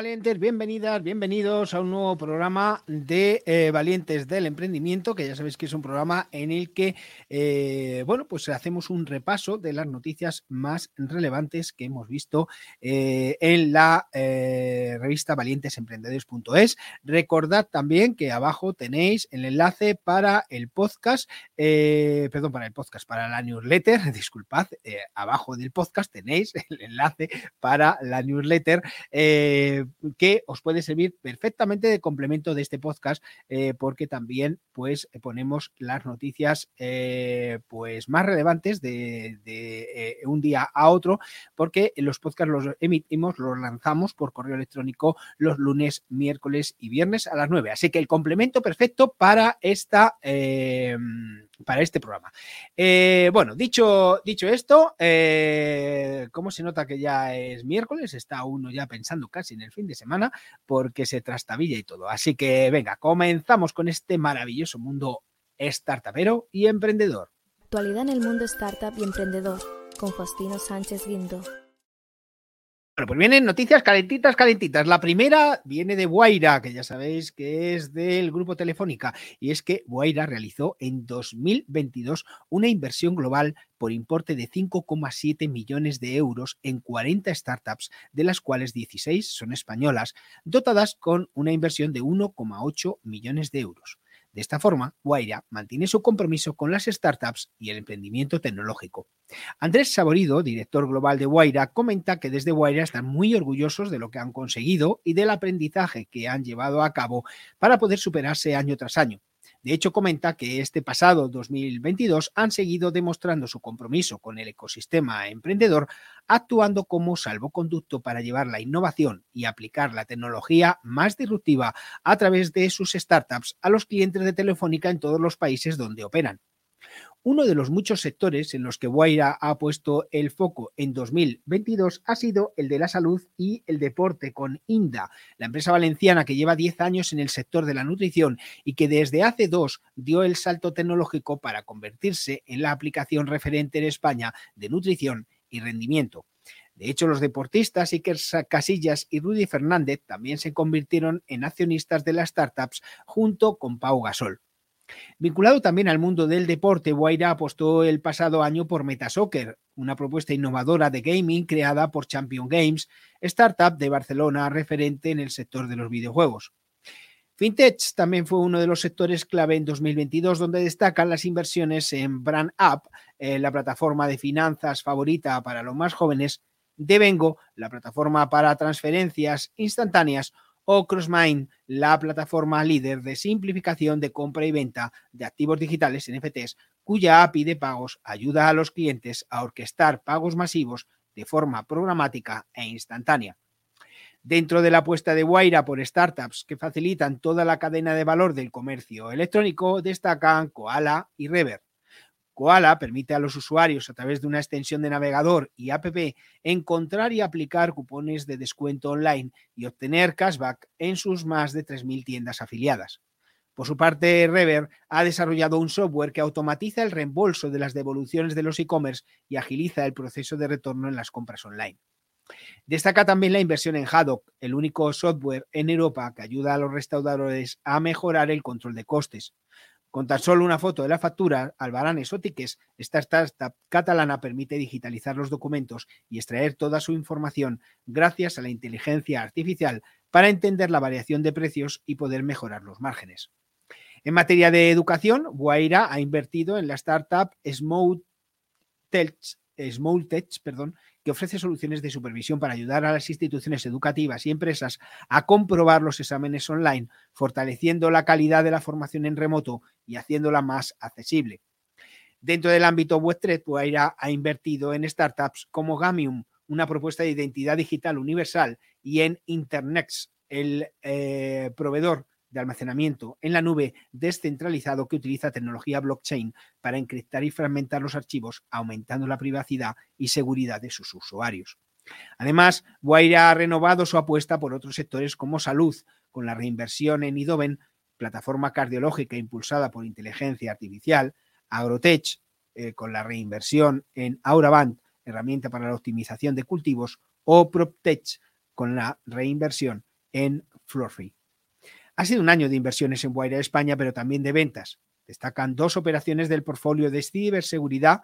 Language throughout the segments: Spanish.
Valientes, bienvenidas, bienvenidos a un nuevo programa de eh, Valientes del Emprendimiento, que ya sabéis que es un programa en el que, eh, bueno, pues hacemos un repaso de las noticias más relevantes que hemos visto eh, en la revista valientesemprendedores.es. Recordad también que abajo tenéis el enlace para el podcast, perdón, para el podcast, para la newsletter, disculpad, abajo del podcast tenéis el enlace para la newsletter. Que os puede servir perfectamente de complemento de este podcast, eh, porque también pues ponemos las noticias eh, pues más relevantes de, un día a otro, porque los podcasts los emitimos, los lanzamos por correo electrónico los lunes, miércoles y viernes a las 9. Así que el complemento perfecto para esta para este programa. bueno, dicho, dicho esto, ¿cómo se nota que ya es miércoles? Está uno ya pensando casi el fin de semana porque se trastabilla y todo. Así que venga, comenzamos con este maravilloso mundo startupero y emprendedor. Actualidad en el mundo startup y emprendedor con Faustino Sánchez Guindo. Bueno, pues vienen noticias calentitas, calentitas. La primera viene de Guaira, que ya sabéis que es del grupo Telefónica, y es que Guaira realizó en 2022 una inversión global por importe de 5,7 millones de euros en 40 startups, de las cuales 16 son españolas, dotadas con una inversión de 1,8 millones de euros. De esta forma, Guaira mantiene su compromiso con las startups y el emprendimiento tecnológico. Andrés Saborido, director global de Guaira, comenta que desde Guaira están muy orgullosos de lo que han conseguido y del aprendizaje que han llevado a cabo para poder superarse año tras año. De hecho, comenta que este pasado 2022 han seguido demostrando su compromiso con el ecosistema emprendedor, actuando como salvoconducto para llevar la innovación y aplicar la tecnología más disruptiva a través de sus startups a los clientes de Telefónica en todos los países donde operan. Uno de los muchos sectores en los que Guaira ha puesto el foco en 2022 ha sido el de la salud y el deporte con INDA, la empresa valenciana que lleva 10 años en el sector de la nutrición y que desde hace dos dio el salto tecnológico para convertirse en la aplicación referente en España de nutrición y rendimiento. De hecho, los deportistas Iker Casillas y Rudy Fernández también se convirtieron en accionistas de las startups junto con Pau Gasol. Vinculado también al mundo del deporte, Guaira apostó el pasado año por Metasoccer, una propuesta innovadora de gaming creada por Champion Games, startup de Barcelona referente en el sector de los videojuegos. Fintech también fue uno de los sectores clave en 2022, donde destacan las inversiones en Brand App, eh, la plataforma de finanzas favorita para los más jóvenes, Devengo, la plataforma para transferencias instantáneas, o CrossMind, la plataforma líder de simplificación de compra y venta de activos digitales NFTs, cuya API de pagos ayuda a los clientes a orquestar pagos masivos de forma programática e instantánea. Dentro de la apuesta de Guaira por startups que facilitan toda la cadena de valor del comercio electrónico, destacan Koala y Rever. Koala permite a los usuarios a través de una extensión de navegador y app encontrar y aplicar cupones de descuento online y obtener cashback en sus más de 3.000 tiendas afiliadas. Por su parte, Rever ha desarrollado un software que automatiza el reembolso de las devoluciones de los e-commerce y agiliza el proceso de retorno en las compras online. Destaca también la inversión en Haddock, el único software en Europa que ayuda a los restauradores a mejorar el control de costes. Con tan solo una foto de la factura, Albaranes o Tiques, esta startup catalana permite digitalizar los documentos y extraer toda su información gracias a la inteligencia artificial para entender la variación de precios y poder mejorar los márgenes. En materia de educación, Guaira ha invertido en la startup Small Smalltech, perdón, que ofrece soluciones de supervisión para ayudar a las instituciones educativas y empresas a comprobar los exámenes online, fortaleciendo la calidad de la formación en remoto y haciéndola más accesible. Dentro del ámbito Web3, Puaira ha invertido en startups como Gamium, una propuesta de identidad digital universal, y en Internex, el eh, proveedor de almacenamiento en la nube descentralizado que utiliza tecnología blockchain para encriptar y fragmentar los archivos, aumentando la privacidad y seguridad de sus usuarios. Además, Guaira ha renovado su apuesta por otros sectores como salud, con la reinversión en Idoven, plataforma cardiológica impulsada por inteligencia artificial, Agrotech, eh, con la reinversión en Auravant, herramienta para la optimización de cultivos, o PropTech, con la reinversión en Florfree. Ha sido un año de inversiones en Guaira España, pero también de ventas. Destacan dos operaciones del portfolio de ciberseguridad,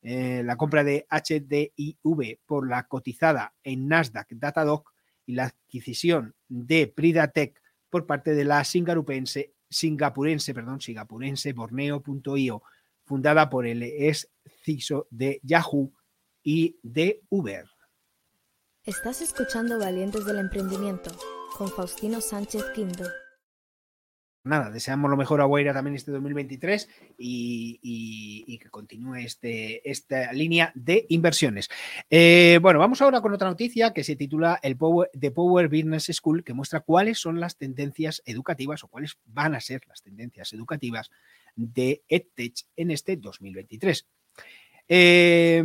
eh, la compra de HDIV por la cotizada en Nasdaq Datadog y la adquisición de Pridatech por parte de la singapurense, singapurense, perdón, singapurense Borneo.io, fundada por el ex CISO de Yahoo y de Uber. Estás escuchando Valientes del Emprendimiento con Faustino Sánchez Quinto nada, deseamos lo mejor a Guaira también este 2023 y, que continúe este, esta línea de inversiones. Eh, bueno, vamos ahora con otra noticia que se titula el Power, The Power Business School, que muestra cuáles son las tendencias educativas o cuáles van a ser las tendencias educativas de EdTech en este 2023. Eh,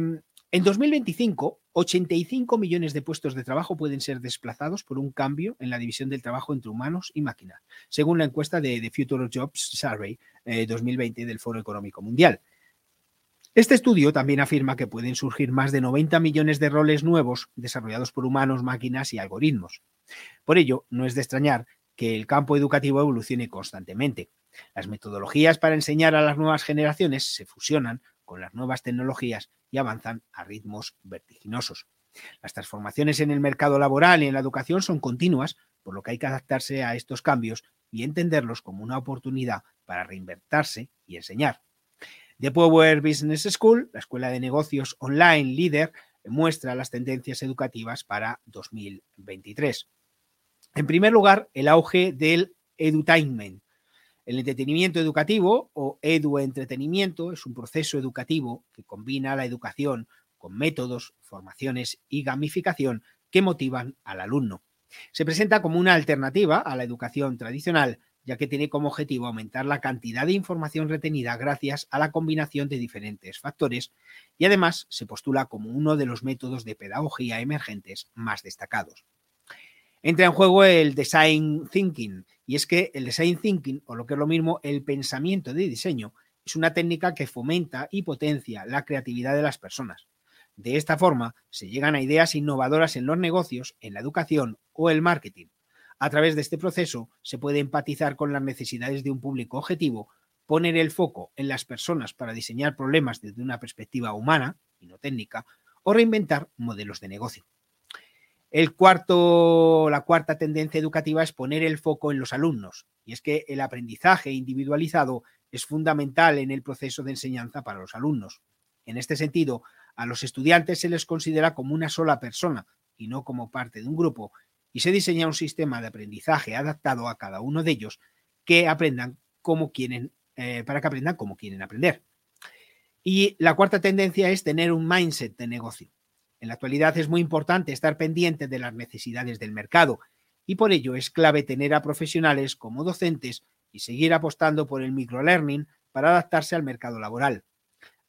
en 2025, 85 millones de puestos de trabajo pueden ser desplazados por un cambio en la división del trabajo entre humanos y máquinas, según la encuesta de The Future Jobs Survey 2020 eh, del Foro Económico Mundial. Este estudio también afirma que pueden surgir más de 90 millones de roles nuevos desarrollados por humanos, máquinas y algoritmos. Por ello, no es de extrañar que el campo educativo evolucione constantemente. Las metodologías para enseñar a las nuevas generaciones se fusionan con las nuevas tecnologías y avanzan a ritmos vertiginosos. Las transformaciones en el mercado laboral y en la educación son continuas, por lo que hay que adaptarse a estos cambios y entenderlos como una oportunidad para reinvertirse y enseñar. The Power Business School, la escuela de negocios online líder, muestra las tendencias educativas para 2023. En primer lugar, el auge del edutainment, el entretenimiento educativo o edu-entretenimiento es un proceso educativo que combina la educación con métodos, formaciones y gamificación que motivan al alumno. Se presenta como una alternativa a la educación tradicional, ya que tiene como objetivo aumentar la cantidad de información retenida gracias a la combinación de diferentes factores y además se postula como uno de los métodos de pedagogía emergentes más destacados. Entra en juego el design thinking, y es que el design thinking, o lo que es lo mismo, el pensamiento de diseño, es una técnica que fomenta y potencia la creatividad de las personas. De esta forma, se llegan a ideas innovadoras en los negocios, en la educación o el marketing. A través de este proceso se puede empatizar con las necesidades de un público objetivo, poner el foco en las personas para diseñar problemas desde una perspectiva humana y no técnica, o reinventar modelos de negocio. El cuarto, la cuarta tendencia educativa es poner el foco en los alumnos, y es que el aprendizaje individualizado es fundamental en el proceso de enseñanza para los alumnos. En este sentido, a los estudiantes se les considera como una sola persona y no como parte de un grupo, y se diseña un sistema de aprendizaje adaptado a cada uno de ellos que aprendan como quieren, eh, para que aprendan como quieren aprender. Y la cuarta tendencia es tener un mindset de negocio. En la actualidad es muy importante estar pendiente de las necesidades del mercado y por ello es clave tener a profesionales como docentes y seguir apostando por el microlearning para adaptarse al mercado laboral.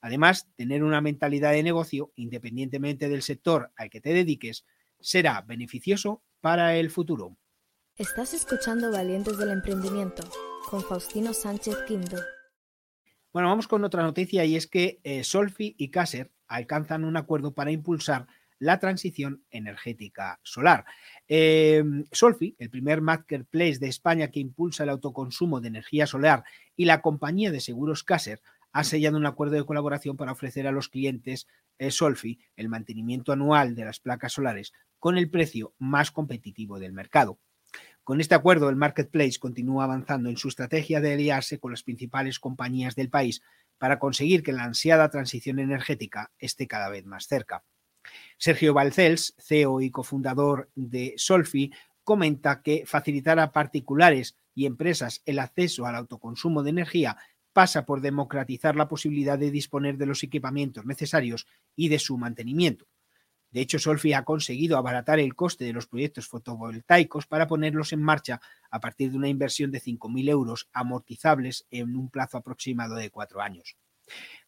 Además, tener una mentalidad de negocio, independientemente del sector al que te dediques, será beneficioso para el futuro. Estás escuchando Valientes del Emprendimiento con Faustino Sánchez Quinto. Bueno, vamos con otra noticia y es que eh, Solfi y Caser alcanzan un acuerdo para impulsar la transición energética solar. Eh, Solfi, el primer marketplace de España que impulsa el autoconsumo de energía solar y la compañía de seguros Caser ha sellado un acuerdo de colaboración para ofrecer a los clientes eh, Solfi el mantenimiento anual de las placas solares con el precio más competitivo del mercado. Con este acuerdo, el Marketplace continúa avanzando en su estrategia de aliarse con las principales compañías del país para conseguir que la ansiada transición energética esté cada vez más cerca. Sergio Balcels, CEO y cofundador de Solfi, comenta que facilitar a particulares y empresas el acceso al autoconsumo de energía pasa por democratizar la posibilidad de disponer de los equipamientos necesarios y de su mantenimiento. De hecho, Solfi ha conseguido abaratar el coste de los proyectos fotovoltaicos para ponerlos en marcha a partir de una inversión de 5.000 euros amortizables en un plazo aproximado de cuatro años.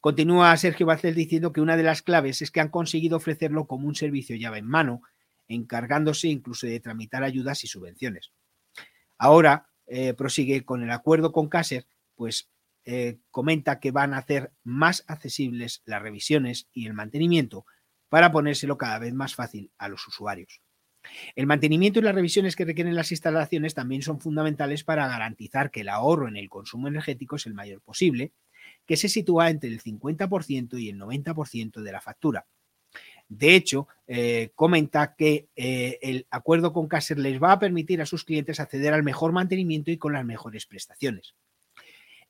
Continúa Sergio Bacel diciendo que una de las claves es que han conseguido ofrecerlo como un servicio llave en mano, encargándose incluso de tramitar ayudas y subvenciones. Ahora eh, prosigue con el acuerdo con Caser, pues eh, comenta que van a hacer más accesibles las revisiones y el mantenimiento para ponérselo cada vez más fácil a los usuarios. El mantenimiento y las revisiones que requieren las instalaciones también son fundamentales para garantizar que el ahorro en el consumo energético es el mayor posible, que se sitúa entre el 50% y el 90% de la factura. De hecho, eh, comenta que eh, el acuerdo con Caser les va a permitir a sus clientes acceder al mejor mantenimiento y con las mejores prestaciones.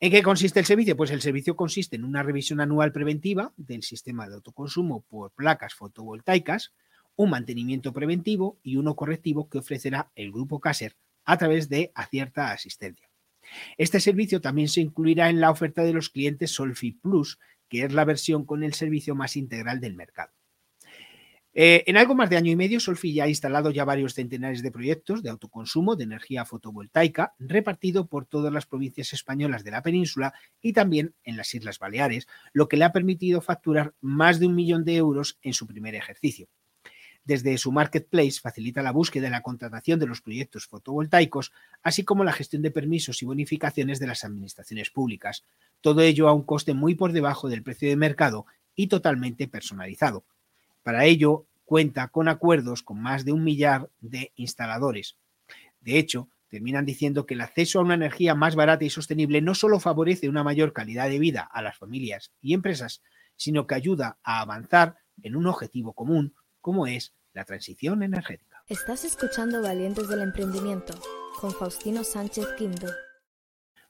¿En qué consiste el servicio? Pues el servicio consiste en una revisión anual preventiva del sistema de autoconsumo por placas fotovoltaicas, un mantenimiento preventivo y uno correctivo que ofrecerá el grupo Caser a través de Acierta Asistencia. Este servicio también se incluirá en la oferta de los clientes Solfi Plus, que es la versión con el servicio más integral del mercado. Eh, en algo más de año y medio, Solfi ya ha instalado ya varios centenares de proyectos de autoconsumo de energía fotovoltaica repartido por todas las provincias españolas de la península y también en las Islas Baleares, lo que le ha permitido facturar más de un millón de euros en su primer ejercicio. Desde su marketplace facilita la búsqueda y la contratación de los proyectos fotovoltaicos, así como la gestión de permisos y bonificaciones de las administraciones públicas. Todo ello a un coste muy por debajo del precio de mercado y totalmente personalizado para ello, cuenta con acuerdos con más de un millar de instaladores. De hecho, terminan diciendo que el acceso a una energía más barata y sostenible no solo favorece una mayor calidad de vida a las familias y empresas, sino que ayuda a avanzar en un objetivo común, como es la transición energética. Estás escuchando Valientes del Emprendimiento con Faustino Sánchez Quinto.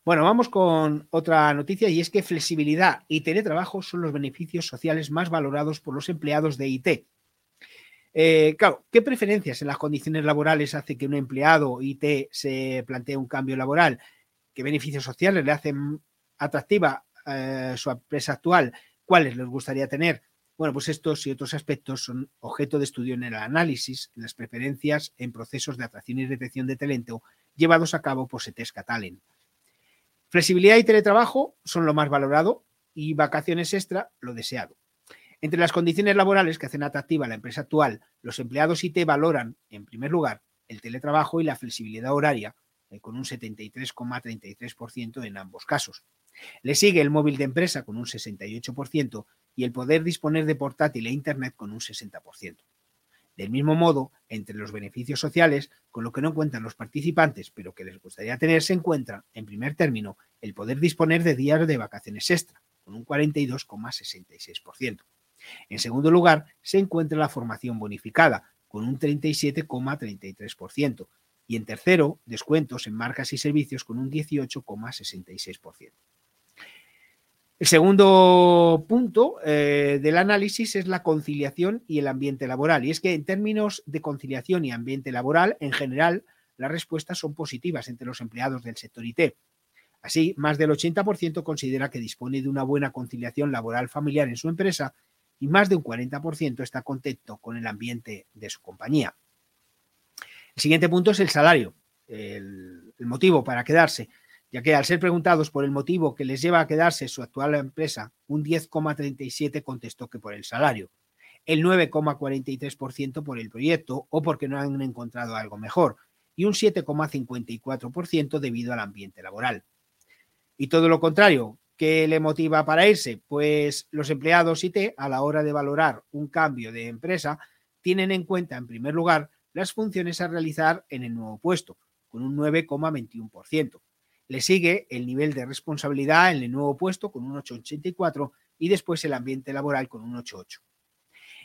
Bueno, vamos con otra noticia y es que flexibilidad y teletrabajo son los beneficios sociales más valorados por los empleados de IT. Eh, claro, ¿qué preferencias en las condiciones laborales hace que un empleado IT se plantee un cambio laboral? ¿Qué beneficios sociales le hacen atractiva eh, su empresa actual? ¿Cuáles les gustaría tener? Bueno, pues estos y otros aspectos son objeto de estudio en el análisis, en las preferencias en procesos de atracción y retención de talento llevados a cabo por Setesca Talent. Flexibilidad y teletrabajo son lo más valorado y vacaciones extra lo deseado. Entre las condiciones laborales que hacen atractiva la empresa actual, los empleados IT valoran, en primer lugar, el teletrabajo y la flexibilidad horaria, eh, con un 73,33% en ambos casos. Le sigue el móvil de empresa con un 68% y el poder disponer de portátil e Internet con un 60%. Del mismo modo, entre los beneficios sociales, con lo que no cuentan los participantes, pero que les gustaría tener, se encuentra, en primer término, el poder disponer de días de vacaciones extra, con un 42,66%. En segundo lugar, se encuentra la formación bonificada, con un 37,33%. Y en tercero, descuentos en marcas y servicios con un 18,66%. El segundo punto eh, del análisis es la conciliación y el ambiente laboral. Y es que en términos de conciliación y ambiente laboral, en general, las respuestas son positivas entre los empleados del sector IT. Así, más del 80% considera que dispone de una buena conciliación laboral familiar en su empresa y más de un 40% está contento con el ambiente de su compañía. El siguiente punto es el salario, el motivo para quedarse ya que al ser preguntados por el motivo que les lleva a quedarse su actual empresa, un 10,37 contestó que por el salario, el 9,43% por el proyecto o porque no han encontrado algo mejor, y un 7,54% debido al ambiente laboral. Y todo lo contrario, ¿qué le motiva para irse? Pues los empleados IT, a la hora de valorar un cambio de empresa, tienen en cuenta, en primer lugar, las funciones a realizar en el nuevo puesto, con un 9,21%. Le sigue el nivel de responsabilidad en el nuevo puesto con un 8,84 y después el ambiente laboral con un 8,8.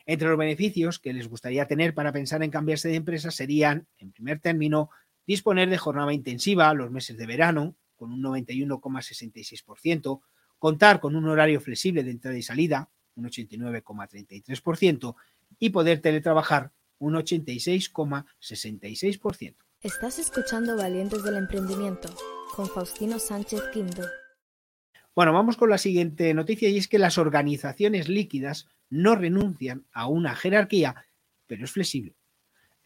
Entre los beneficios que les gustaría tener para pensar en cambiarse de empresa serían, en primer término, disponer de jornada intensiva los meses de verano, con un 91,66%, contar con un horario flexible de entrada y salida, un 89,33%, y poder teletrabajar, un 86,66%. Estás escuchando Valientes del Emprendimiento con Faustino Sánchez Quinto. Bueno, vamos con la siguiente noticia y es que las organizaciones líquidas no renuncian a una jerarquía, pero es flexible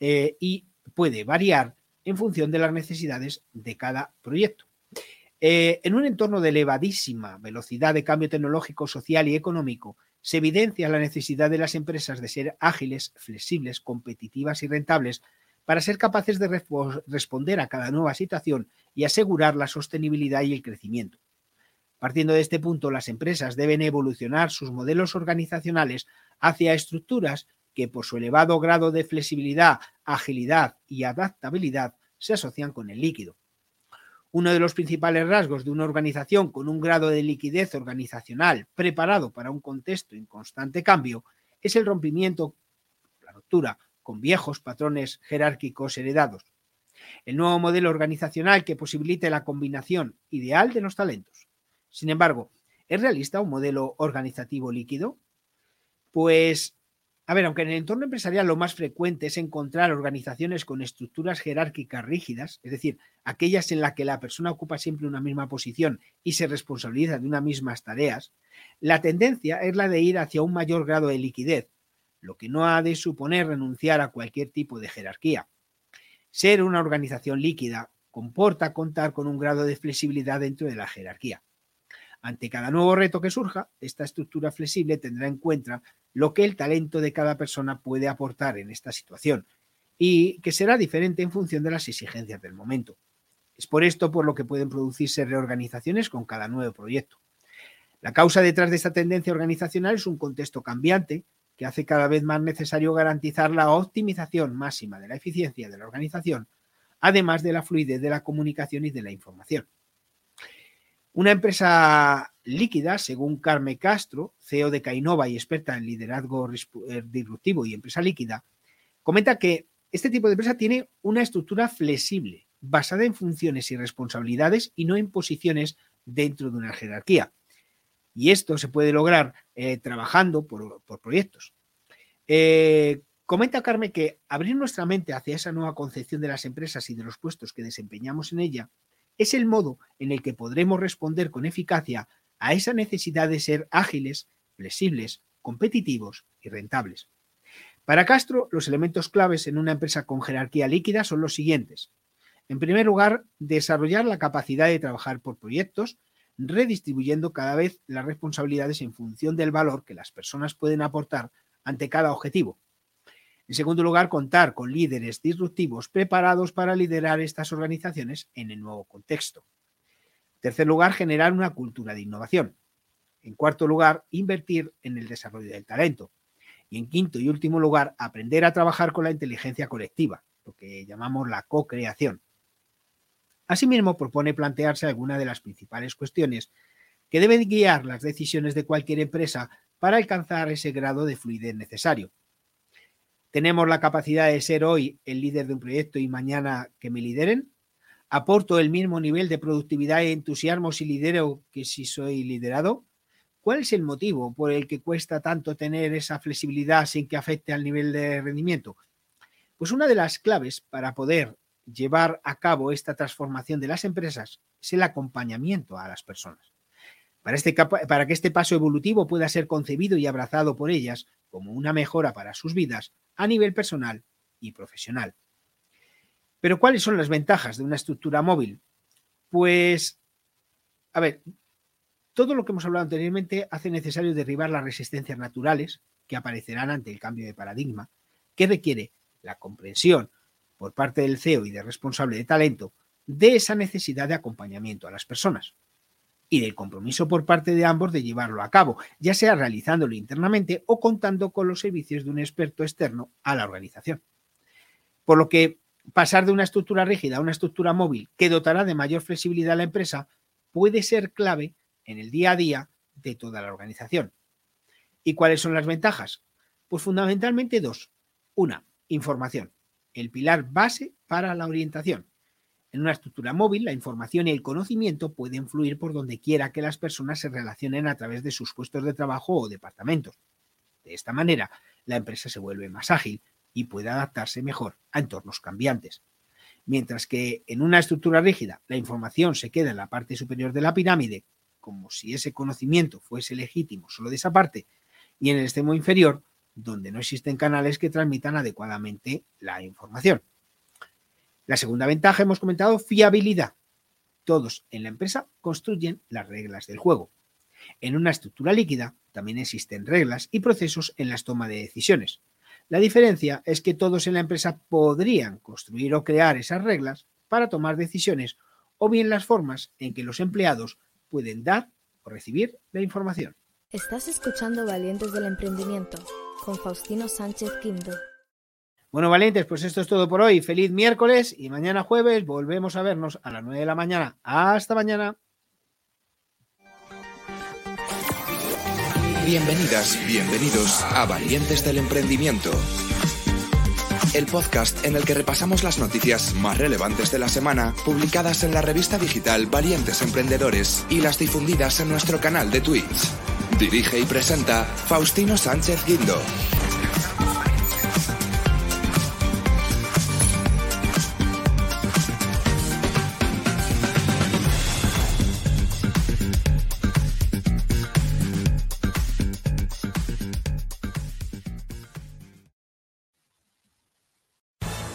eh, y puede variar en función de las necesidades de cada proyecto. Eh, en un entorno de elevadísima velocidad de cambio tecnológico, social y económico, se evidencia la necesidad de las empresas de ser ágiles, flexibles, competitivas y rentables para ser capaces de responder a cada nueva situación y asegurar la sostenibilidad y el crecimiento. Partiendo de este punto, las empresas deben evolucionar sus modelos organizacionales hacia estructuras que por su elevado grado de flexibilidad, agilidad y adaptabilidad se asocian con el líquido. Uno de los principales rasgos de una organización con un grado de liquidez organizacional preparado para un contexto en constante cambio es el rompimiento, la ruptura, con viejos patrones jerárquicos heredados. El nuevo modelo organizacional que posibilite la combinación ideal de los talentos. Sin embargo, ¿es realista un modelo organizativo líquido? Pues, a ver, aunque en el entorno empresarial lo más frecuente es encontrar organizaciones con estructuras jerárquicas rígidas, es decir, aquellas en las que la persona ocupa siempre una misma posición y se responsabiliza de unas mismas tareas, la tendencia es la de ir hacia un mayor grado de liquidez, lo que no ha de suponer renunciar a cualquier tipo de jerarquía. Ser una organización líquida comporta contar con un grado de flexibilidad dentro de la jerarquía. Ante cada nuevo reto que surja, esta estructura flexible tendrá en cuenta lo que el talento de cada persona puede aportar en esta situación y que será diferente en función de las exigencias del momento. Es por esto por lo que pueden producirse reorganizaciones con cada nuevo proyecto. La causa detrás de esta tendencia organizacional es un contexto cambiante que hace cada vez más necesario garantizar la optimización máxima de la eficiencia de la organización, además de la fluidez de la comunicación y de la información. Una empresa líquida, según Carme Castro, CEO de Cainova y experta en liderazgo eh, disruptivo y empresa líquida, comenta que este tipo de empresa tiene una estructura flexible, basada en funciones y responsabilidades y no en posiciones dentro de una jerarquía. Y esto se puede lograr eh, trabajando por, proyectos. Eh, comenta Carme que abrir nuestra mente hacia esa nueva concepción de las empresas y de los puestos que desempeñamos en ella es el modo en el que podremos responder con eficacia a esa necesidad de ser ágiles, flexibles, competitivos y rentables. Para Castro, los elementos claves en una empresa con jerarquía líquida son los siguientes. En primer lugar, desarrollar la capacidad de trabajar por proyectos, redistribuyendo cada vez las responsabilidades en función del valor que las personas pueden aportar ante cada objetivo. En segundo lugar, contar con líderes disruptivos preparados para liderar estas organizaciones en el nuevo contexto. En tercer lugar, generar una cultura de innovación. En cuarto lugar, invertir en el desarrollo del talento. Y en quinto y último lugar, aprender a trabajar con la inteligencia colectiva, lo que llamamos la co-creación. Asimismo, propone plantearse algunas de las principales cuestiones que deben guiar las decisiones de cualquier empresa para alcanzar ese grado de fluidez necesario ¿Tenemos la capacidad de ser hoy el líder de un proyecto y mañana que me lideren? ¿Aporto el mismo nivel de productividad y entusiasmo si lidero que si soy liderado? ¿Cuál es el motivo por el que cuesta tanto tener esa flexibilidad sin que afecte al nivel de rendimiento? Pues una de las claves para poder llevar a cabo esta transformación de las empresas es el acompañamiento a las personas. Para, este, para que este paso evolutivo pueda ser concebido y abrazado por ellas como una mejora para sus vidas, a nivel personal y profesional. Pero ¿cuáles son las ventajas de una estructura móvil? Pues, a ver, todo lo que hemos hablado anteriormente hace necesario derribar las resistencias naturales que aparecerán ante el cambio de paradigma, que requiere la comprensión por parte del CEO y del responsable de talento de esa necesidad de acompañamiento a las personas. y del compromiso por parte de ambos de llevarlo a cabo, ya sea realizándolo internamente o contando con los servicios de un experto externo a la organización. Por lo que pasar de una estructura rígida a una estructura móvil que dotará de mayor flexibilidad a la empresa puede ser clave en el día a día de toda la organización. ¿Y cuáles son las ventajas? Pues fundamentalmente dos. Una, información, el pilar base para la orientación. En una estructura móvil, la información y el conocimiento pueden fluir por donde quiera que las personas se relacionen a través de sus puestos de trabajo o departamentos. De esta manera, la empresa se vuelve más ágil y puede adaptarse mejor a entornos cambiantes. Mientras que en una estructura rígida la información se queda en la parte superior de la pirámide, como si ese conocimiento fuese legítimo solo de esa parte, y en el extremo inferior, donde no existen canales que transmitan adecuadamente la información. La segunda ventaja, hemos comentado, fiabilidad. Todos en la empresa construyen las reglas del juego. En una estructura líquida también existen reglas y procesos en las tomas de decisiones. La diferencia es que todos en la empresa podrían construir o crear esas reglas para tomar decisiones o bien las formas en que los empleados pueden dar o recibir la información. Estás escuchando Valientes del Emprendimiento con Faustino Sánchez Quinto. Bueno, valientes, pues esto es todo por hoy. Feliz miércoles y mañana jueves volvemos a vernos a las 9 de la mañana. Hasta mañana. Bienvenidas, bienvenidos a Valientes del Emprendimiento. El podcast en el que repasamos las noticias más relevantes de la semana, publicadas en la revista digital Valientes Emprendedores y las difundidas en nuestro canal de Twitch. Dirige y presenta Faustino Sánchez Guindo.